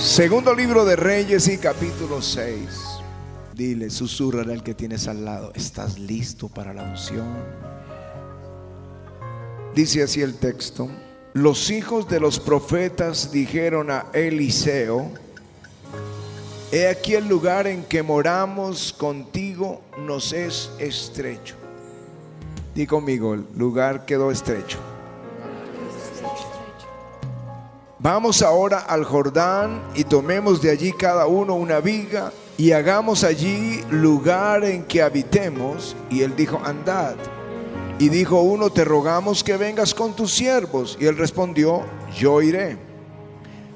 Segundo libro de Reyes y capítulo 6. Dile, susurra al que tienes al lado, ¿estás listo para la unción? Dice así el texto. Los hijos de los profetas dijeron a Eliseo, He aquí el lugar en que moramos contigo nos es estrecho. Di conmigo, el lugar quedó estrecho. Vamos ahora al Jordán y tomemos de allí cada uno una viga y hagamos allí lugar en que habitemos. Y él dijo, andad. Y dijo uno, te rogamos que vengas con tus siervos. Y él respondió, yo iré.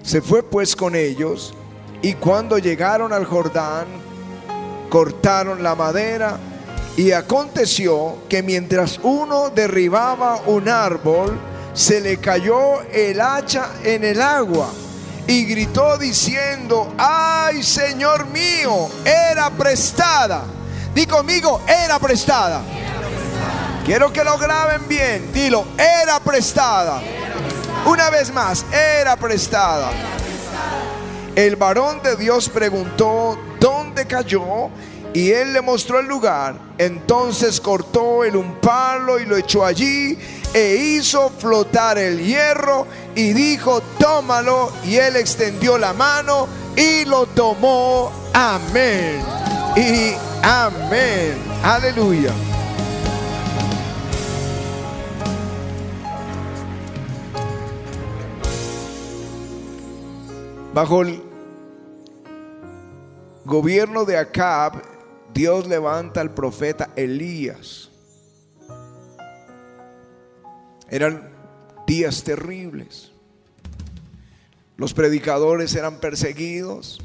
Se fue pues con ellos y cuando llegaron al Jordán, cortaron la madera y aconteció que mientras uno derribaba un árbol, se le cayó el hacha en el agua y gritó diciendo, ay Señor mío, era prestada. Di conmigo, era prestada. Quiero que lo graben bien. Dilo, era prestada. Una vez más, era prestada. El varón de Dios preguntó, ¿dónde cayó? Y él le mostró el lugar. Entonces cortó el un palo y lo echó allí e hizo flotar el hierro y dijo, tómalo. Y él extendió la mano y lo tomó. Amén. Y amén. Aleluya. Bajo el gobierno de Acab, Dios levanta al profeta Elías. Eran días terribles. Los predicadores eran perseguidos,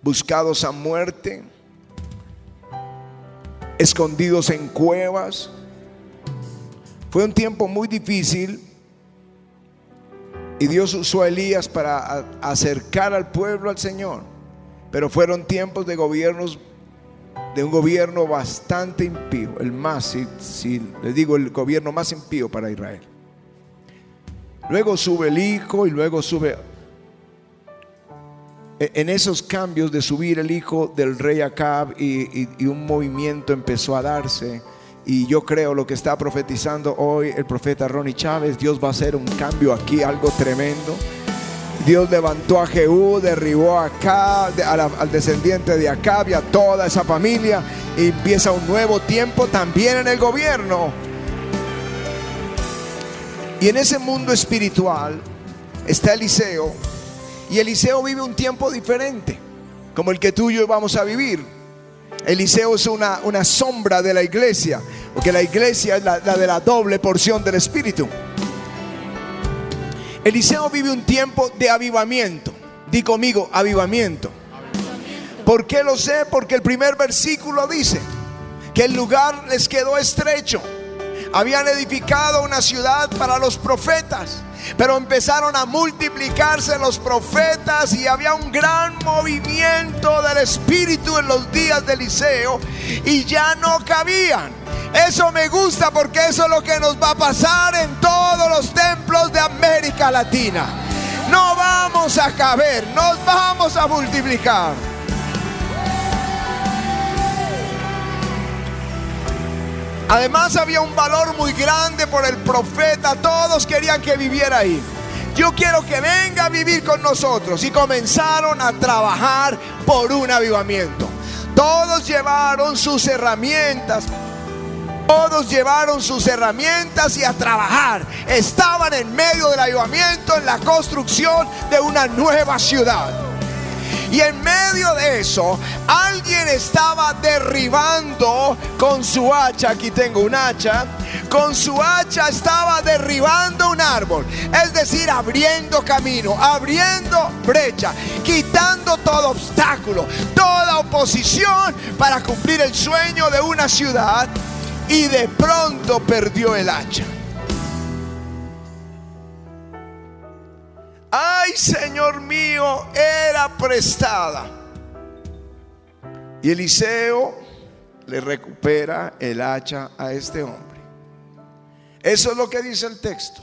buscados a muerte, escondidos en cuevas. Fue un tiempo muy difícil y Dios usó a Elías para acercar al pueblo al Señor. Pero fueron tiempos de gobiernos de un gobierno bastante impío, el más, si, les digo, el gobierno más impío para Israel. Luego sube el hijo y luego sube... E, en esos cambios de subir el hijo del rey Acab y, y un movimiento empezó a darse. Y yo creo lo que está profetizando hoy el profeta Ronnie Chávez, Dios va a hacer un cambio aquí, algo tremendo. Dios levantó a Jehú, derribó a Acab, al descendiente de Acab y a toda esa familia. Y empieza un nuevo tiempo también en el gobierno. Y en ese mundo espiritual está Eliseo. Y Eliseo vive un tiempo diferente, como el que tú y yo vamos a vivir. Eliseo es una, una sombra de la iglesia, porque la iglesia es la de la doble porción del Espíritu. Eliseo vive un tiempo de avivamiento. Di conmigo, avivamiento. ¿Por qué lo sé? Porque el primer versículo dice que el lugar les quedó estrecho. Habían edificado una ciudad para los profetas, pero empezaron a multiplicarse los profetas y había un gran movimiento del Espíritu en los días de Eliseo y ya no cabían. Eso me gusta porque eso es lo que nos va a pasar en todos los templos de América Latina. No vamos a caber, nos vamos a multiplicar. Además había un valor muy grande por el profeta, todos querían que viviera ahí. Yo quiero que venga a vivir con nosotros y comenzaron a trabajar por un avivamiento. Todos llevaron sus herramientas, todos llevaron sus herramientas y a trabajar. Estaban en medio del avivamiento, en la construcción de una nueva ciudad. Y en medio de eso, alguien estaba derribando con su hacha, aquí tengo un hacha, con su hacha estaba derribando un árbol, es decir, abriendo camino, abriendo brecha, quitando todo obstáculo, toda oposición para cumplir el sueño de una ciudad. Y de pronto perdió el hacha. Señor mío, era prestada. Y Eliseo le recupera el hacha a este hombre. Eso es lo que dice el texto.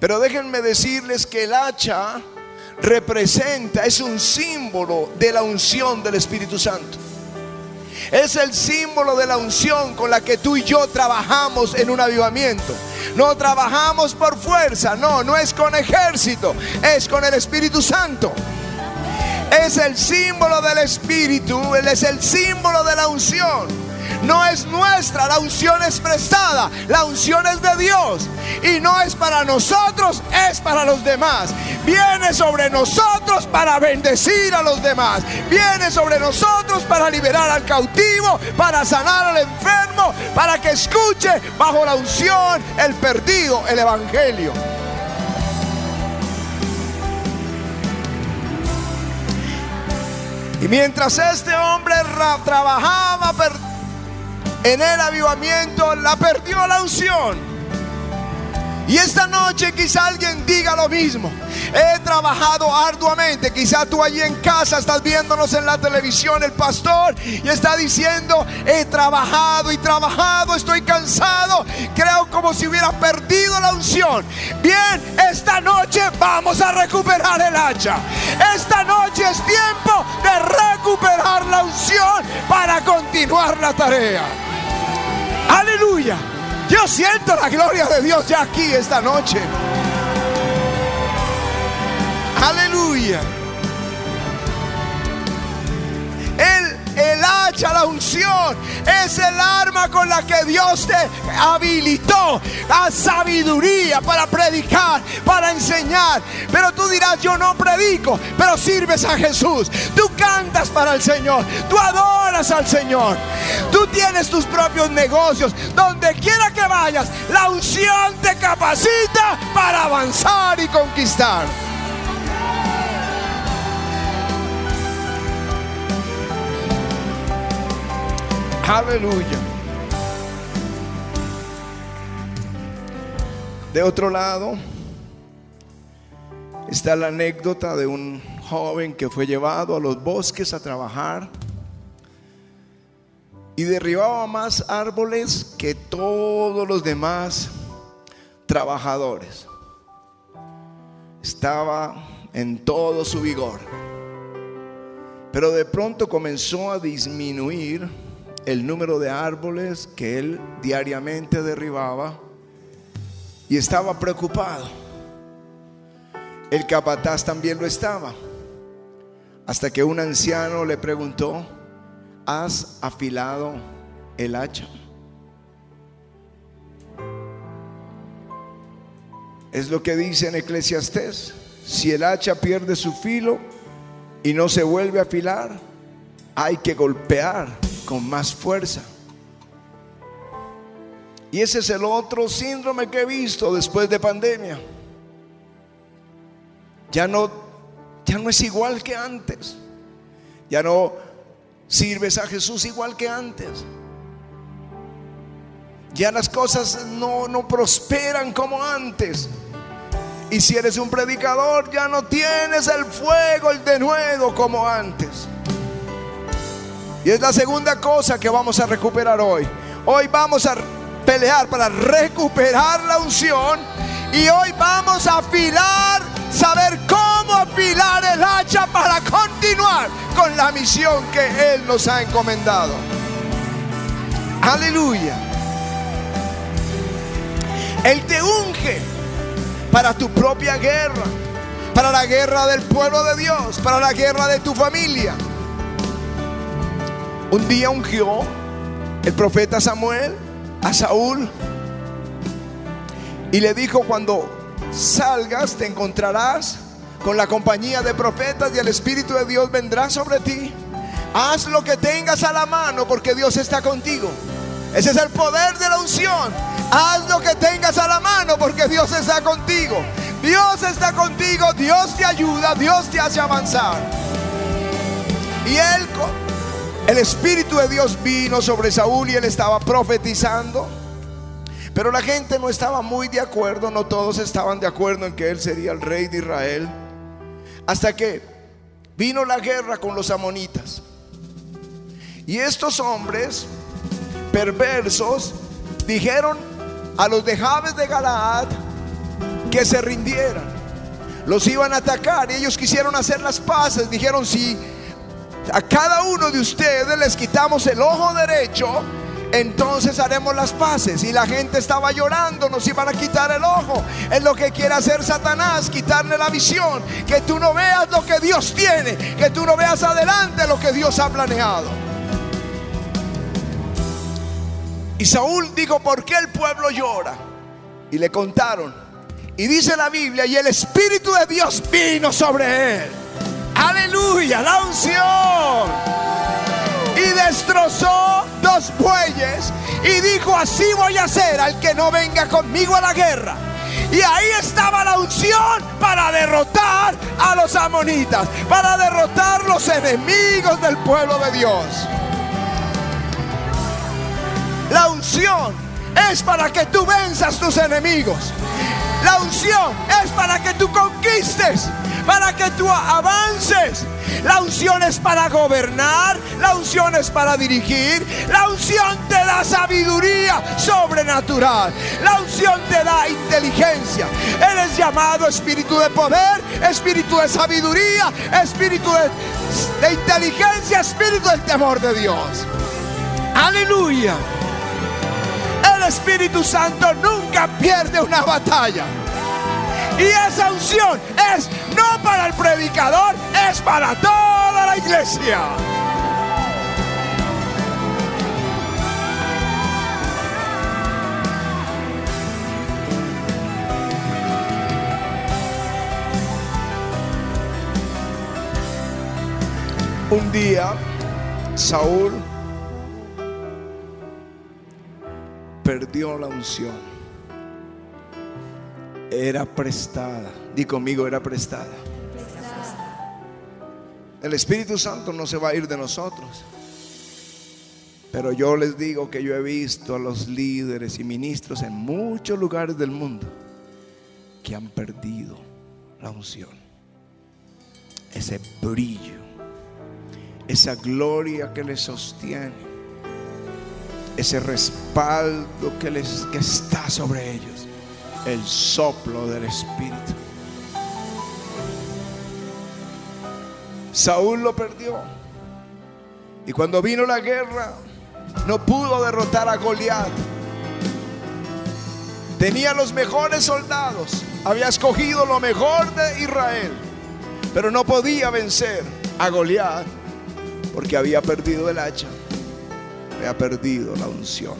Pero déjenme decirles que el hacha representa, es un símbolo de la unción del Espíritu Santo. Es el símbolo de la unción con la que tú y yo trabajamos en un avivamiento. No trabajamos por fuerza, no, no es con ejército, es con el Espíritu Santo. Es el símbolo del Espíritu, Él es el símbolo de la unción no es nuestra, la unción es prestada, la unción es de Dios y no es para nosotros, es para los demás. Viene sobre nosotros para bendecir a los demás, viene sobre nosotros para liberar al cautivo, para sanar al enfermo, para que escuche bajo la unción el perdido, el evangelio. Y mientras este hombre trabajaba, en el avivamiento la perdió la unción. Y esta noche quizá alguien diga lo mismo. He trabajado arduamente. Quizá tú allí en casa estás viéndonos en la televisión el pastor y está diciendo, he trabajado y trabajado, estoy cansado. Creo como si hubiera perdido la unción. Bien, esta noche vamos a recuperar el hacha. Esta noche es tiempo de recuperar la unción para continuar la tarea. Aleluya. Yo siento la gloria de Dios ya aquí esta noche. Aleluya. La unción, es el arma con la que Dios te habilitó a sabiduría para predicar, para enseñar. Pero tú dirás, yo no predico, pero sirves a Jesús. Tú cantas para el Señor, tú adoras al Señor. Tú tienes tus propios negocios. Donde quiera que vayas, la unción te capacita para avanzar y conquistar. Aleluya. De otro lado está la anécdota de un joven que fue llevado a los bosques a trabajar y derribaba más árboles que todos los demás trabajadores. Estaba en todo su vigor. Pero de pronto comenzó a disminuir el número de árboles que él diariamente derribaba y estaba preocupado. El capataz también lo estaba, hasta que un anciano le preguntó, ¿has afilado el hacha? Es lo que dice en Eclesiastés, si el hacha pierde su filo y no se vuelve a afilar, hay que golpear con más fuerza. Y ese es el otro síndrome que he visto después de pandemia. Ya no, ya no es igual que antes. Ya no sirves a Jesús igual que antes. Ya las cosas no, no prosperan como antes. Y si eres un predicador, ya no tienes el fuego, el denuedo como antes. Y es la segunda cosa que vamos a recuperar hoy. Hoy vamos a pelear para recuperar la unción. Y hoy vamos a afilar, saber cómo afilar el hacha para continuar con la misión que Él nos ha encomendado. Aleluya. Él te unge para tu propia guerra, para la guerra del pueblo de Dios, para la guerra de tu familia. Un día ungió el profeta Samuel a Saúl y le dijo, cuando salgas te encontrarás con la compañía de profetas y el Espíritu de Dios vendrá sobre ti. Haz lo que tengas a la mano porque Dios está contigo. Ese es el poder de la unción. Haz lo que tengas a la mano porque Dios está contigo. Dios está contigo, Dios te ayuda, Dios te hace avanzar. Y él el Espíritu de Dios vino sobre Saúl y él estaba profetizando. Pero la gente no estaba muy de acuerdo, no todos estaban de acuerdo en que él sería el rey de Israel. Hasta que vino la guerra con los amonitas. Y estos hombres perversos dijeron a los de Jabes de Galaad que se rindieran. los iban a atacar y ellos quisieron hacer las paces. Dijeron, si a cada uno de ustedes les quitamos el ojo derecho, entonces haremos las paces. Y la gente estaba llorando, nos iban a quitar el ojo. Es lo que quiere hacer Satanás, quitarle la visión. Que tú no veas lo que Dios tiene, que tú no veas adelante lo que Dios ha planeado. Y Saúl dijo, ¿por qué el pueblo llora? Y le contaron. Y dice la Biblia, y el Espíritu de Dios vino sobre él. Aleluya, la unción. Y destrozó dos bueyes y dijo, así voy a hacer al que no venga conmigo a la guerra. Y ahí estaba la unción para derrotar a los amonitas, para derrotar los enemigos del pueblo de Dios. La unción es para que tú venzas tus enemigos. La unción es para que tú conquistes, para que tú avances. La unción es para gobernar, la unción es para dirigir, la unción te da sabiduría sobrenatural, la unción te da inteligencia. Eres llamado espíritu de poder, espíritu de sabiduría, espíritu de, de inteligencia, espíritu del temor de Dios. Aleluya. Espíritu Santo nunca pierde una batalla. Y esa unción es no para el predicador, es para toda la iglesia. Un día, Saúl perdió la unción. Era prestada. Di conmigo, era prestada. El Espíritu Santo no se va a ir de nosotros. Pero yo les digo que yo he visto a los líderes y ministros en muchos lugares del mundo que han perdido la unción. Ese brillo, esa gloria que les sostiene ese respaldo que, les, que está sobre ellos, el soplo del Espíritu. Saúl lo perdió. Y cuando vino la guerra, no pudo derrotar a Goliat. Tenía los mejores soldados, había escogido lo mejor de Israel, pero no podía vencer a Goliat porque había perdido el hacha ha perdido la unción.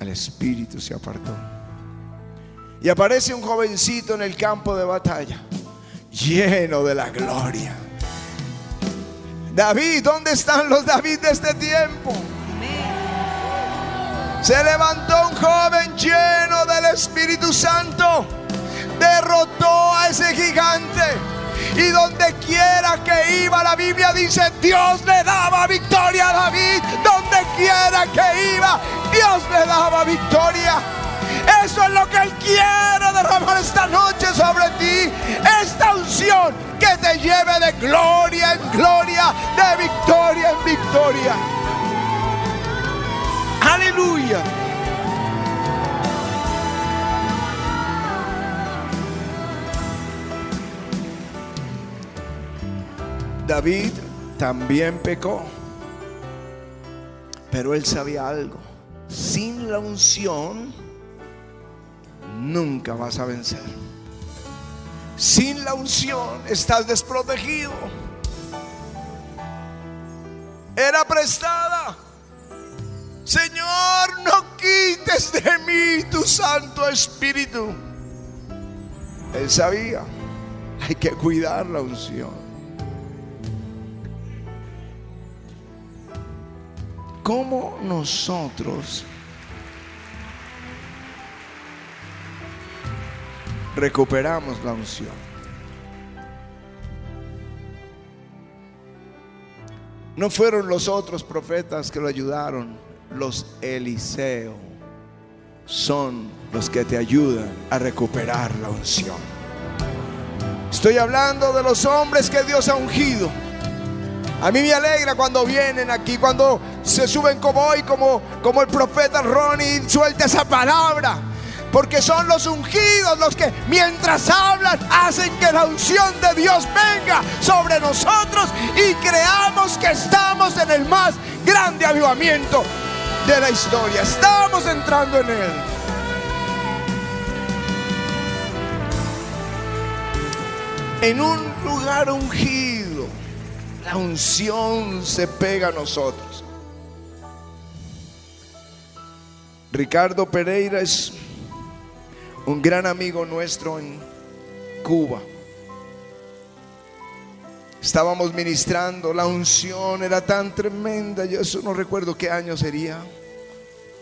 El espíritu se apartó. Y aparece un jovencito en el campo de batalla, lleno de la gloria. David, ¿dónde están los David de este tiempo? Se levantó un joven lleno del Espíritu Santo, derrotó a ese gigante y donde quiera que iba, la Biblia dice, Dios le daba victoria a David. Donde quiera que iba, Dios le daba victoria. Eso es lo que Él quiere derramar esta noche sobre ti. Esta unción que te lleve de gloria en gloria, de victoria en victoria. Aleluya. David también pecó, pero él sabía algo. Sin la unción nunca vas a vencer. Sin la unción estás desprotegido. Era prestada. Señor, no quites de mí tu Santo Espíritu. Él sabía, hay que cuidar la unción. Cómo nosotros recuperamos la unción. No fueron los otros profetas que lo ayudaron, los Eliseo son los que te ayudan a recuperar la unción. Estoy hablando de los hombres que Dios ha ungido a mí me alegra cuando vienen aquí, cuando se suben como hoy, como, como el profeta Ronnie, suelta esa palabra. Porque son los ungidos los que mientras hablan hacen que la unción de Dios venga sobre nosotros y creamos que estamos en el más grande avivamiento de la historia. Estamos entrando en él. En un lugar ungido, la unción se pega a nosotros. Ricardo Pereira es un gran amigo nuestro en Cuba. Estábamos ministrando, la unción era tan tremenda, yo eso no recuerdo qué año sería,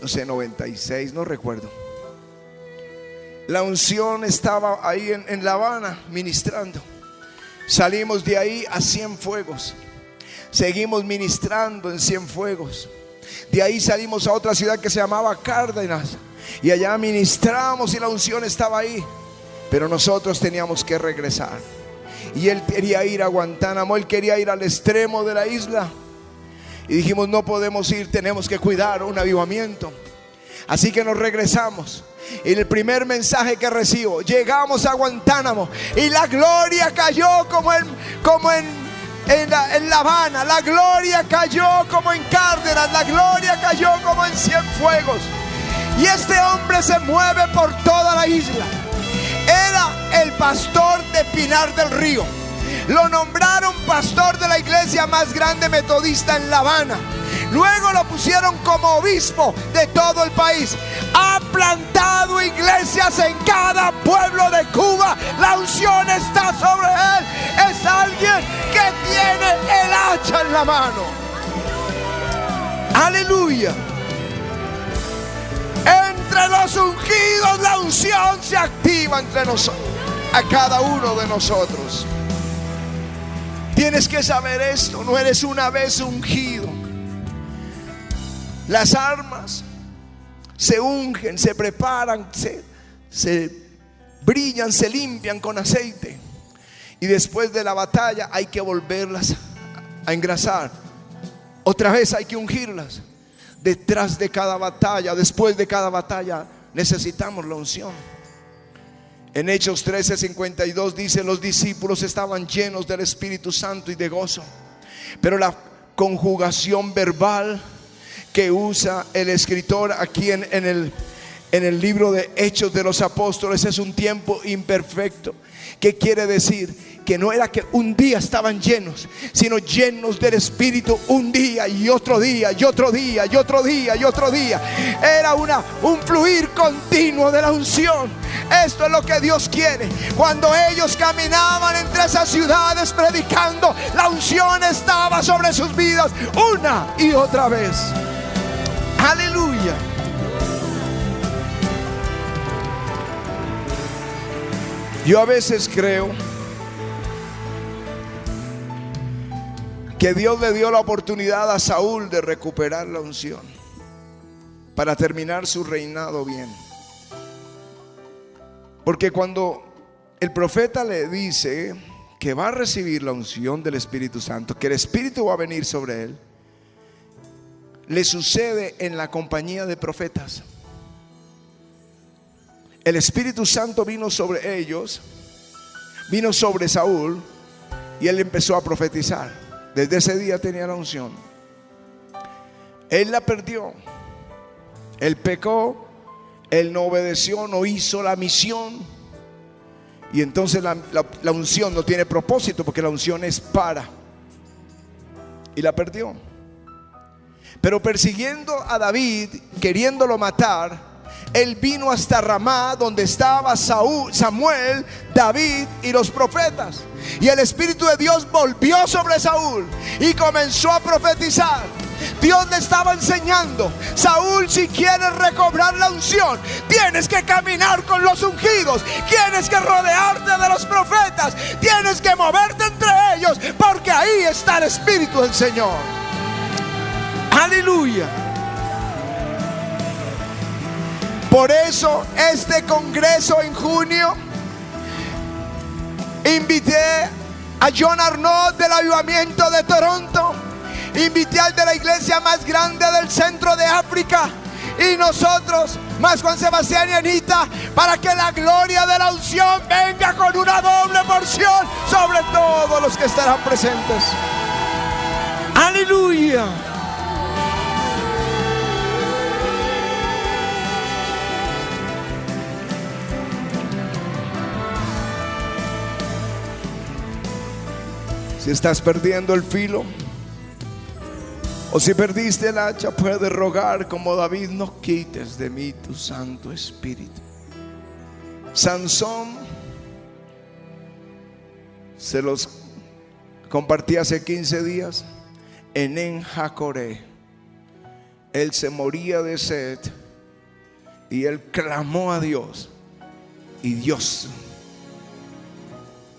no sé, 96, no recuerdo. La unción estaba ahí en, La Habana ministrando. Salimos de ahí a Cienfuegos. Seguimos ministrando en Cienfuegos. De ahí salimos a otra ciudad que se llamaba Cárdenas. Y allá ministramos y la unción estaba ahí. Pero nosotros teníamos que regresar. Y él quería ir a Guantánamo, él quería ir al extremo de la isla. Y dijimos, no podemos ir, tenemos que cuidar un avivamiento. Así que nos regresamos. Y el primer mensaje que recibo, llegamos a Guantánamo y la gloria cayó como en, como en, en, la, La Habana, la gloria cayó como en Cárdenas, la gloria cayó como en Cienfuegos. Y este hombre se mueve por toda la isla. Era el pastor de Pinar del Río. Lo nombraron pastor de la iglesia más grande metodista en La Habana. Luego lo pusieron como obispo de todo el país. Ha plantado iglesias en cada pueblo de Cuba. La unción está sobre él. Es alguien que tiene el hacha en la mano. Aleluya. Entre los ungidos la unción se activa entre nosotros, a cada uno de nosotros. Tienes que saber esto, no eres una vez ungido. Las armas se ungen, se preparan, se, brillan, se limpian con aceite. Y después de la batalla hay que volverlas a engrasar. Otra vez hay que ungirlas. Detrás de cada batalla, después de cada batalla, necesitamos la unción. En Hechos 13:52 dice, los discípulos estaban llenos del Espíritu Santo y de gozo. Pero la conjugación verbal que usa el escritor aquí en, el, en el libro de Hechos de los Apóstoles es un tiempo imperfecto. ¿Qué quiere decir? Que no era que un día estaban llenos, sino llenos del Espíritu un día y otro día y otro día y otro día y otro día. Era una, un fluir continuo de la unción. Esto es lo que Dios quiere. Cuando ellos caminaban entre esas ciudades predicando, la unción estaba sobre sus vidas una y otra vez. Aleluya. Yo a veces creo que Dios le dio la oportunidad a Saúl de recuperar la unción para terminar su reinado bien. Porque cuando el profeta le dice que va a recibir la unción del Espíritu Santo, que el Espíritu va a venir sobre él, le sucede en la compañía de profetas. El Espíritu Santo vino sobre ellos, vino sobre Saúl y él empezó a profetizar. Desde ese día tenía la unción. Él la perdió. Él pecó, él no obedeció, no hizo la misión. Y entonces la, la unción no tiene propósito porque la unción es para. Y la perdió. Pero persiguiendo a David, queriéndolo matar, él vino hasta Ramá, donde estaba Saúl, Samuel, David y los profetas. Y el Espíritu de Dios volvió sobre Saúl y comenzó a profetizar. Dios le estaba enseñando, Saúl, si quieres recobrar la unción, tienes que caminar con los ungidos, tienes que rodearte de los profetas, tienes que moverte entre ellos, porque ahí está el Espíritu del Señor. Aleluya. Por eso este congreso en junio invité a John Arnaud del avivamiento de Toronto, invité al de la iglesia más grande del centro de África y nosotros, más Juan Sebastián y Anita, para que la gloria de la unción venga con una doble porción sobre todos los que estarán presentes. Aleluya. Si estás perdiendo el filo, o si perdiste el hacha, puedes rogar como David, no quites de mí tu Santo Espíritu. Sansón se los compartí hace 15 días en Enjacoré. Él se moría de sed y él clamó a Dios y Dios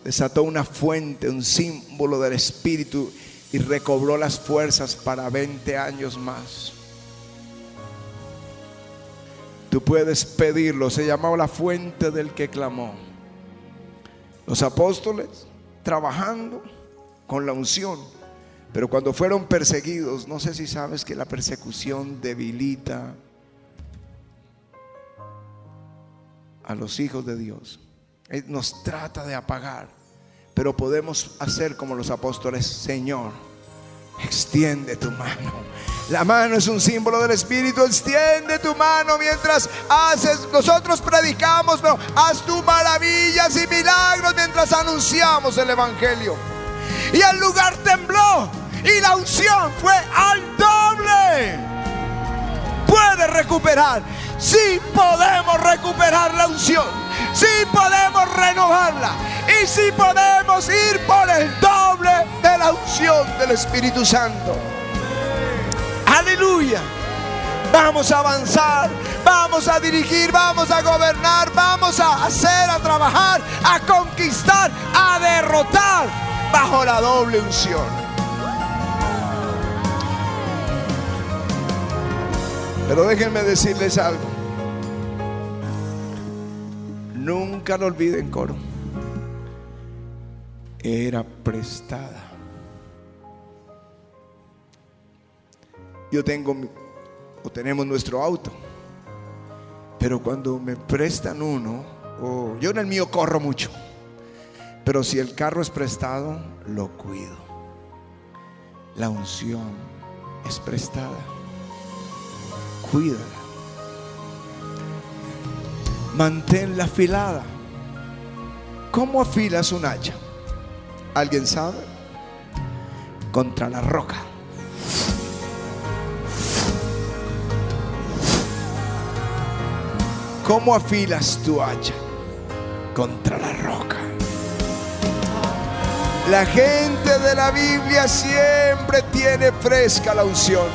desató una fuente, un símbolo del Espíritu y recobró las fuerzas para 20 años más. Tú puedes pedirlo, se llamaba la fuente del que clamó. Los apóstoles trabajando con la unción, pero cuando fueron perseguidos, no sé si sabes que la persecución debilita a los hijos de Dios. Nos trata de apagar. Pero podemos hacer como los apóstoles, Señor, extiende tu mano. La mano es un símbolo del Espíritu. Extiende tu mano mientras haces. Nosotros predicamos, pero haz tu maravillas y milagros mientras anunciamos el Evangelio. Y el lugar tembló. Y la unción fue al doble. Puede recuperar. Sí podemos recuperar la unción. Sí podemos renovarla. Y sí podemos ir por el doble de la unción del Espíritu Santo. Aleluya. Vamos a avanzar, vamos a dirigir, vamos a gobernar, vamos a hacer, a trabajar, a conquistar, a derrotar bajo la doble unción. Pero déjenme decirles algo. Nunca lo olviden, coro. Era prestada. Yo tengo o tenemos nuestro auto. Pero cuando me prestan uno, o yo en el mío corro mucho. Pero si el carro es prestado, lo cuido. La unción es prestada. Cuídala. Manténla afilada. ¿Cómo afilas un hacha? ¿Alguien sabe? Contra la roca. ¿Cómo afilas tu hacha? Contra la roca. La gente de la Biblia siempre tiene fresca la unción.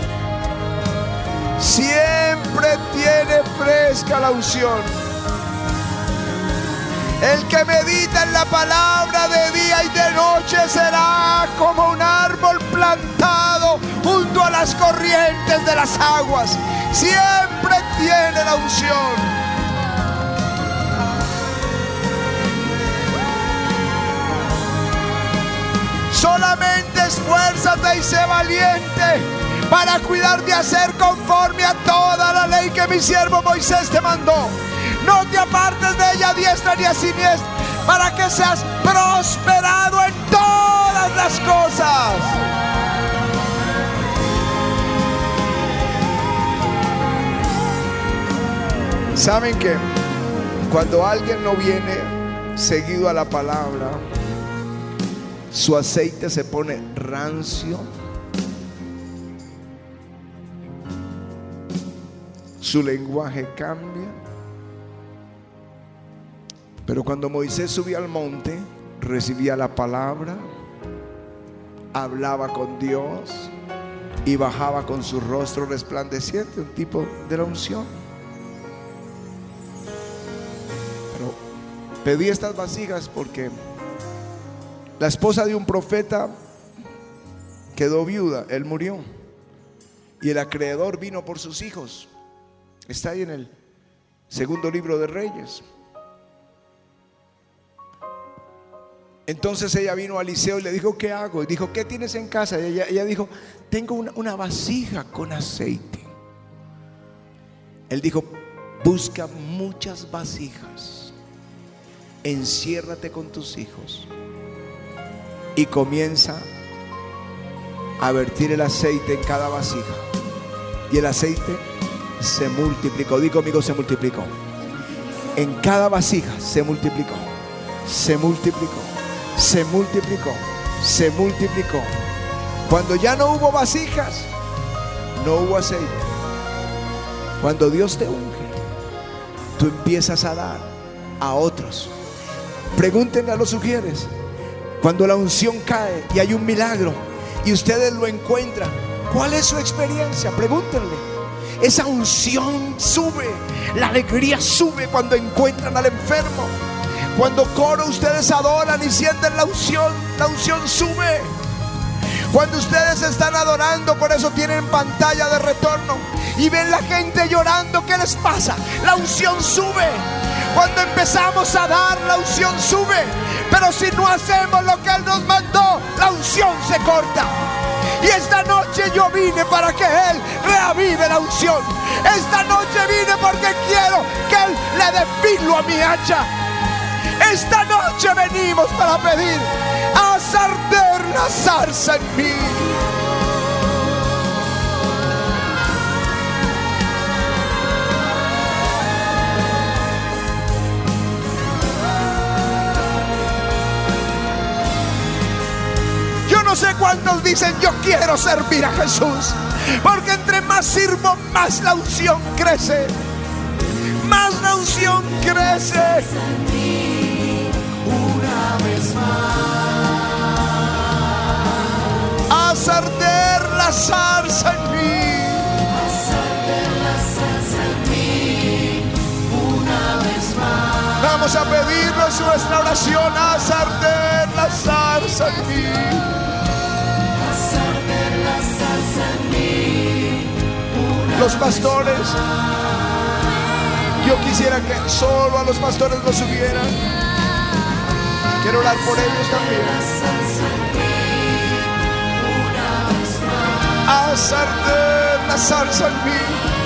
Siempre tiene fresca la unción. El que medita en la palabra de día y de noche será como un árbol plantado junto a las corrientes de las aguas. Siempre tiene la unción. Solamente esfuérzate y sé valiente para cuidar de hacer conforme a toda la ley que mi siervo Moisés te mandó. No te apartes de ella diestra ni a siniestra, para que seas prosperado en todas las cosas. ¿Saben que cuando alguien no viene seguido a la palabra, su aceite se pone rancio. Su lenguaje cambia. Pero cuando Moisés subía al monte, recibía la palabra, hablaba con Dios y bajaba con su rostro resplandeciente, un tipo de la unción. Pero pedí estas vasijas porque la esposa de un profeta quedó viuda, él murió. Y el acreedor vino por sus hijos. Está ahí en el segundo libro de Reyes. Entonces ella vino a Eliseo y le dijo, ¿qué hago? Y dijo, ¿qué tienes en casa? Y ella, dijo, tengo una, una vasija con aceite. Él dijo, busca muchas vasijas, enciérrate con tus hijos y comienza a vertir el aceite en cada vasija. Y el aceite se multiplicó. Di conmigo, se multiplicó. En cada vasija se multiplicó. Se multiplicó. Se multiplicó. Se multiplicó. Cuando ya no hubo vasijas, no hubo aceite. Cuando Dios te unge, tú empiezas a dar a otros. Pregúntenle a los sugieres. Cuando la unción cae y hay un milagro y ustedes lo encuentran, ¿cuál es su experiencia? Pregúntenle. Esa unción sube, la alegría sube cuando encuentran al enfermo. Cuando coro ustedes adoran y sienten la unción, la unción sube. Cuando ustedes están adorando, por eso tienen pantalla de retorno y ven la gente llorando, ¿qué les pasa? La unción sube. Cuando empezamos a dar, la unción sube. Pero si no hacemos lo que Él nos mandó, la unción se corta. Y esta noche yo vine para que Él reavive la unción. Esta noche vine porque quiero que Él le dé filo a mi hacha. Esta noche venimos para pedir a sarder la zarza en mí. Yo no sé cuántos dicen yo quiero servir a Jesús. Porque entre más sirvo, más la unción crece. Más la unción crece. Más. A sarder la zarza en mí. Vamos a pedirnos nuestra oración a sarder la zarza en mí. Los pastores, yo quisiera que solo a los pastores los subieran. Quiero orar por ellos también. A sarder la salsa.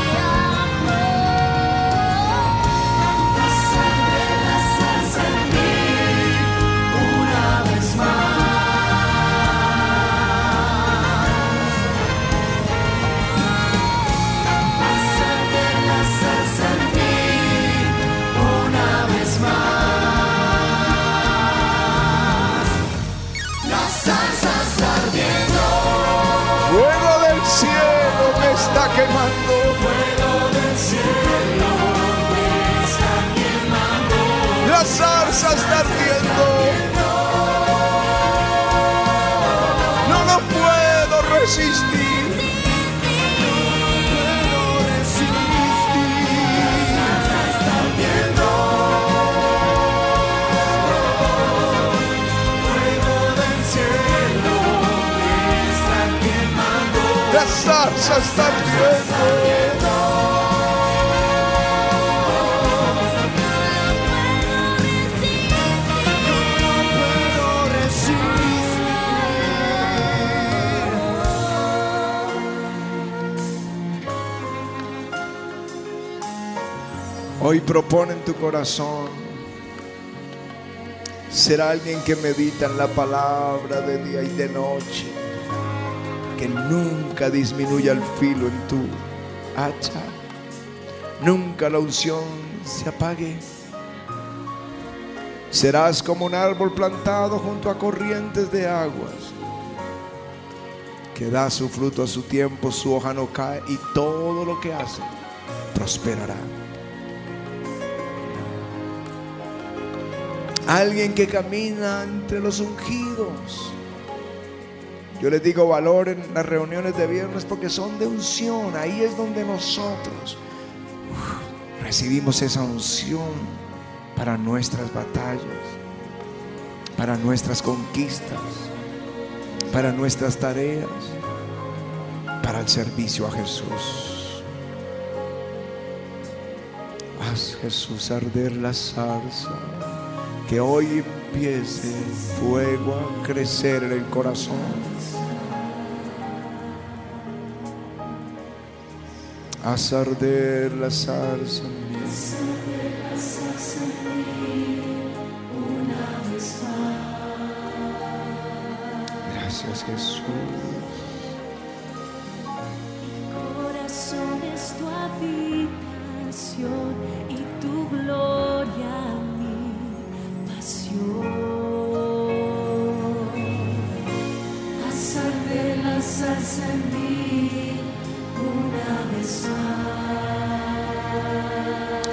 Quemando. Fuego del cielo me está quemando. La zarza está ardiendo. No lo puedo resistir. Hoy propone en tu corazón ser alguien que medita en la palabra de día y de noche, que nunca disminuya el filo en tu hacha, nunca la unción se apague. Serás como un árbol plantado junto a corrientes de aguas, que da su fruto a su tiempo, su hoja no cae y todo lo que hace prosperará. Alguien que camina entre los ungidos. Yo les digo valoren las reuniones de viernes porque son de unción. Ahí es donde nosotros recibimos esa unción para nuestras batallas, para nuestras conquistas, para nuestras tareas, para el servicio a Jesús. Haz Jesús arder la zarza que hoy empiece fuego a crecer en el corazón. Haz arder la zarza en mí. Gracias Jesús.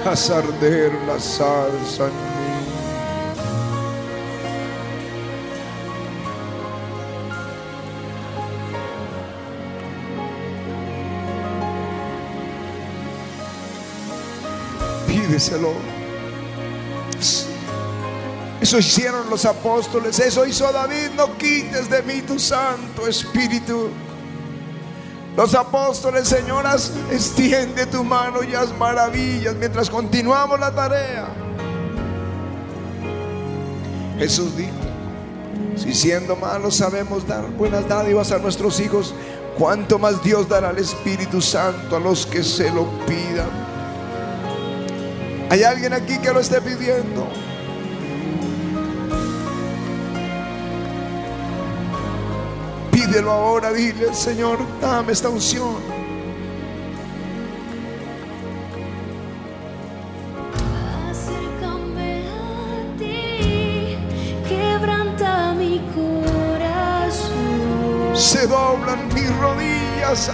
Haz arder la salsa en mí. Pídeselo. Eso hicieron los apóstoles, eso hizo David. No quites de mí tu Santo Espíritu. Los apóstoles, señoras, extiende tu mano y haz maravillas mientras continuamos la tarea. Jesús dijo, si siendo malos sabemos dar buenas dádivas a nuestros hijos, cuánto más Dios dará al Espíritu Santo a los que se lo pidan. ¿Hay alguien aquí que lo esté pidiendo? Pídelo ahora, dile, Señor, dame esta unción. Acércame a ti, quebranta mi corazón. Se doblan mis rodillas.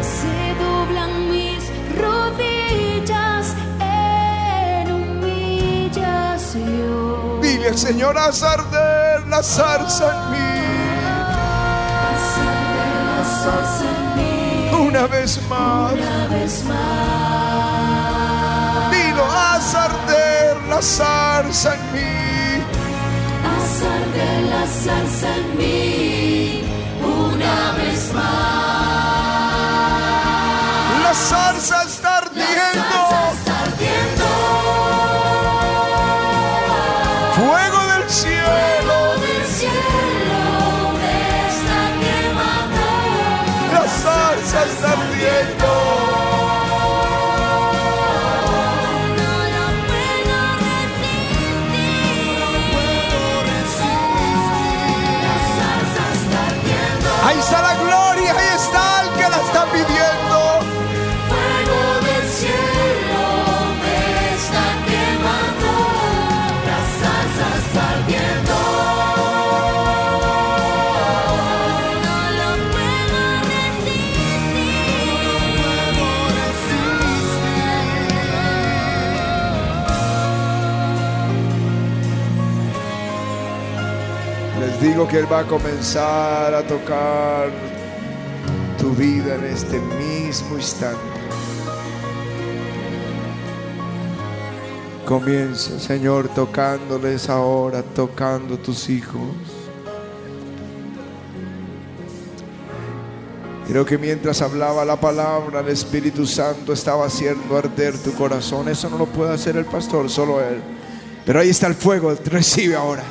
Se doblan mis rodillas en humillación. Dile, Señor, haz arder la zarza en mí. Una vez más. una vez más. Dilo, haz arder la zarza en mí. Azar de la salsa en mí una vez más. La zarza Ahí está la digo que Él va a comenzar a tocar tu vida en este mismo instante. Comienza, Señor, tocándoles ahora, tocando tus hijos. Creo que mientras hablaba la palabra, el Espíritu Santo estaba haciendo arder tu corazón. Eso no lo puede hacer el pastor, solo Él. Pero ahí está el fuego, recibe ahora.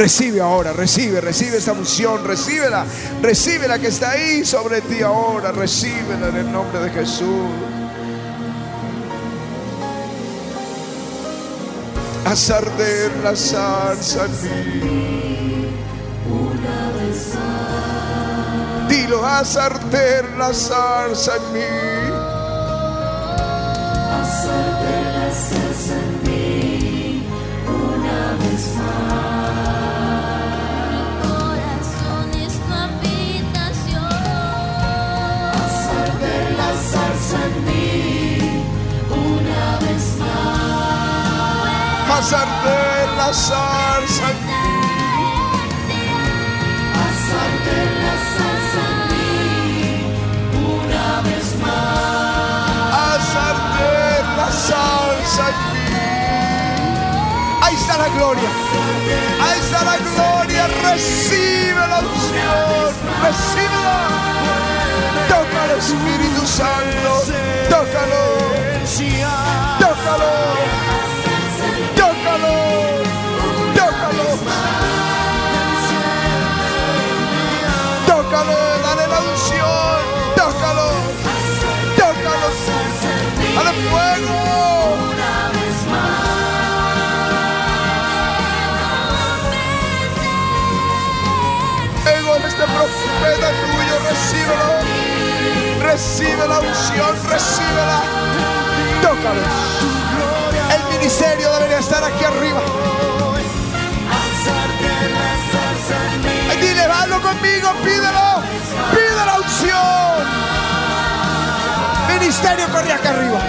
Recibe ahora, recibe, recibe esa unción, recíbela, recibe la que está ahí sobre ti ahora, recíbela en el nombre de Jesús. Haz arder la salsa en mí. Dilo, haz arder la salsa en mí. Azar de la salsa en mí Haz arder la salsa. Azar de la salsa en mí una vez más. Haz arder la salsa en mí. Ahí está la gloria. Ahí está la gloria. Recibe la unción. Recíbela. Tócalo, Espíritu Santo. Tócalo. Tócalo. Tócalos, tócalos al fuego. Ego, este profeta tuyo, recíbelo. Recibe la unción, recíbela. Tócalos. El ministerio debería estar aquí arriba. Dile, hazlo conmigo, pídelo. Ministerio corre acá arriba.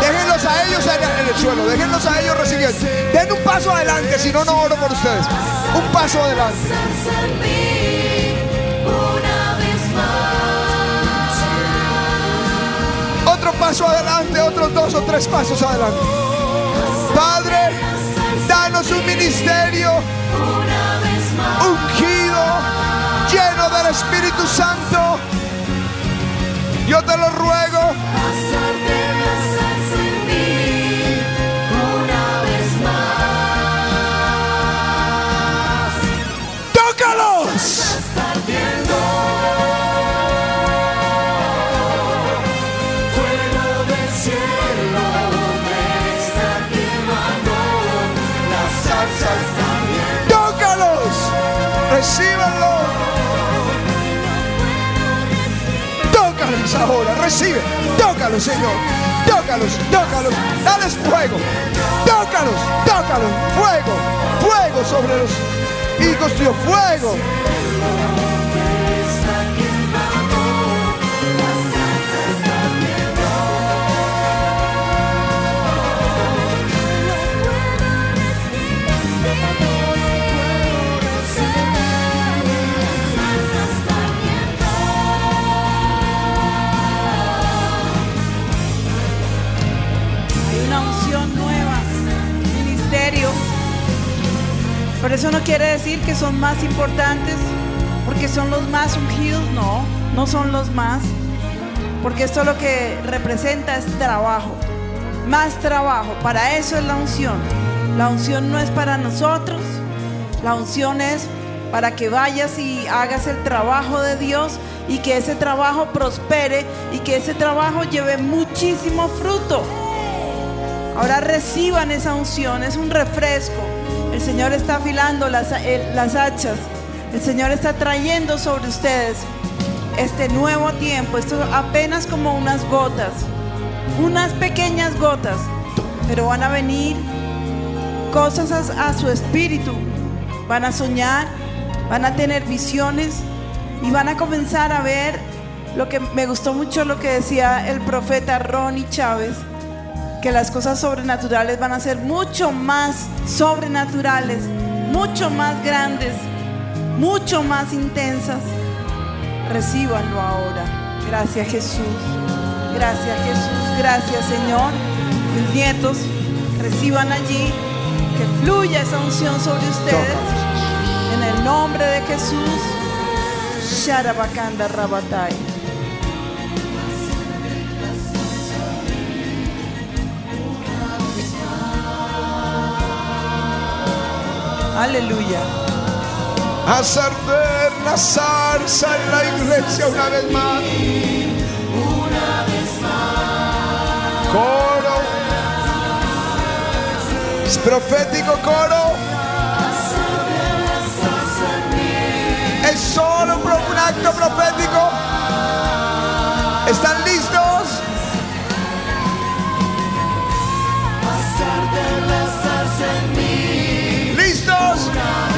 Déjenlos a ellos en el suelo, déjenlos a ellos recibiendo. Den un paso adelante, si no, no oro por ustedes. Un paso adelante. Otro paso adelante, otros dos o tres pasos adelante. Padre, danos un ministerio ungido, lleno del Espíritu Santo. Yo te lo ruego. ¡Recíbanlo! Tócalos ahora, recibe. Tócalos, Señor. Tócalos, tócalos. Dales fuego. Tócalos, tócalos. Fuego, fuego sobre los hijos tuyos. Fuego. Pero eso no quiere decir que son más importantes, porque son los más ungidos, no, no son los más. Porque esto lo que representa es trabajo, más trabajo. Para eso es la unción. La unción no es para nosotros, la unción es para que vayas y hagas el trabajo de Dios y que ese trabajo prospere y que ese trabajo lleve muchísimo fruto. Ahora reciban esa unción, es un refresco. El Señor está afilando las, el- las hachas. El Señor está trayendo sobre ustedes este nuevo tiempo. Esto apenas como unas gotas, unas pequeñas gotas, pero van a venir cosas a, a su espíritu. Van a soñar, van a tener visiones y van a comenzar a ver lo que me gustó mucho lo que decía el profeta Ronnie Chávez que las cosas sobrenaturales van a ser mucho más sobrenaturales, mucho más grandes, mucho más intensas. Recíbanlo ahora. Gracias Jesús. Gracias Jesús. Gracias Señor. Mis nietos reciban allí que fluya esa unción sobre ustedes. En el nombre de Jesús. Sharabakanda Rabatai. Aleluya. Haz arder la zarza en la iglesia una vez más. Coro. Es profético coro. Es solo un acto profético. ¿Están listos? ¿Listos?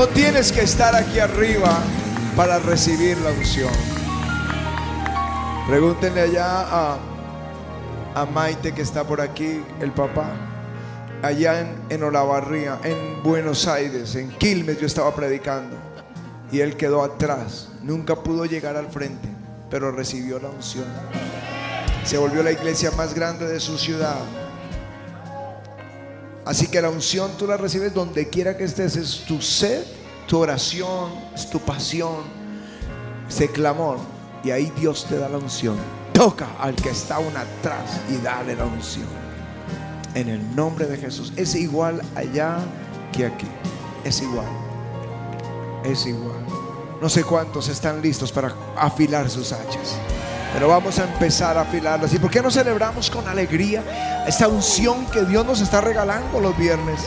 No tienes que estar aquí arriba para recibir la unción. Pregúntenle allá a, Maite que está por aquí, el papá. Allá en, en Olavarría, en Buenos Aires, en Quilmes, yo estaba predicando. Y él quedó atrás. Nunca pudo llegar al frente, pero recibió la unción. Se volvió la iglesia más grande de su ciudad. Así que la unción tú la recibes donde quiera que estés. Es tu sed, tu oración, es tu pasión, ese clamor. Y ahí Dios te da la unción. Toca al que está aún atrás y dale la unción. En el nombre de Jesús. Es igual allá que aquí. Es igual. Es igual. No sé cuántos están listos para afilar sus hachas. Pero vamos a empezar a afilarlas. ¿Y por qué no celebramos con alegría esta unción que Dios nos está regalando los viernes?